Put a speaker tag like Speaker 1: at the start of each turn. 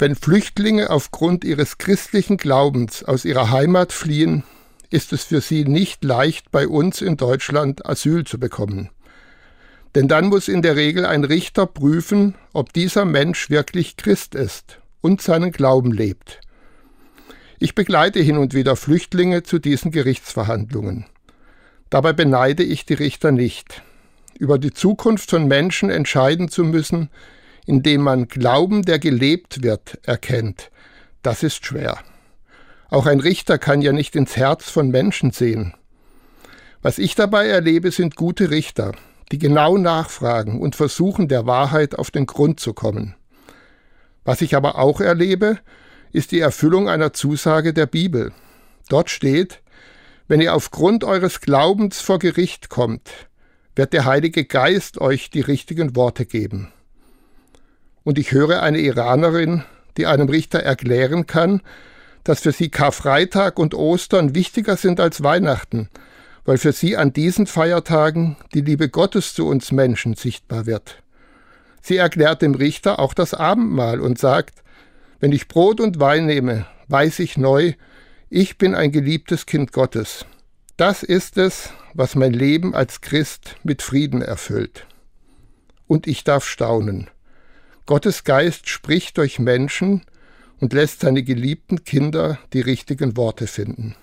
Speaker 1: Wenn Flüchtlinge aufgrund ihres christlichen Glaubens aus ihrer Heimat fliehen, ist es für sie nicht leicht, bei uns in Deutschland Asyl zu bekommen. Denn dann muss in der Regel ein Richter prüfen, ob dieser Mensch wirklich Christ ist und seinen Glauben lebt. Ich begleite hin und wieder Flüchtlinge zu diesen Gerichtsverhandlungen. Dabei beneide ich die Richter nicht. Über die Zukunft von Menschen entscheiden zu müssen, indem man Glauben, der gelebt wird, erkennt, das ist schwer. Auch ein Richter kann ja nicht ins Herz von Menschen sehen. Was ich dabei erlebe, sind gute Richter, die genau nachfragen und versuchen, der Wahrheit auf den Grund zu kommen. Was ich aber auch erlebe, ist die Erfüllung einer Zusage der Bibel. Dort steht, wenn ihr aufgrund eures Glaubens vor Gericht kommt, wird der Heilige Geist euch die richtigen Worte geben. Und ich höre eine Iranerin, die einem Richter erklären kann, dass für sie Karfreitag und Ostern wichtiger sind als Weihnachten, weil für sie an diesen Feiertagen die Liebe Gottes zu uns Menschen sichtbar wird. Sie erklärt dem Richter auch das Abendmahl und sagt, wenn ich Brot und Wein nehme, weiß ich neu, ich bin ein geliebtes Kind Gottes. Das ist es, was mein Leben als Christ mit Frieden erfüllt. Und ich darf staunen. Gottes Geist spricht durch Menschen und lässt seine geliebten Kinder die richtigen Worte finden.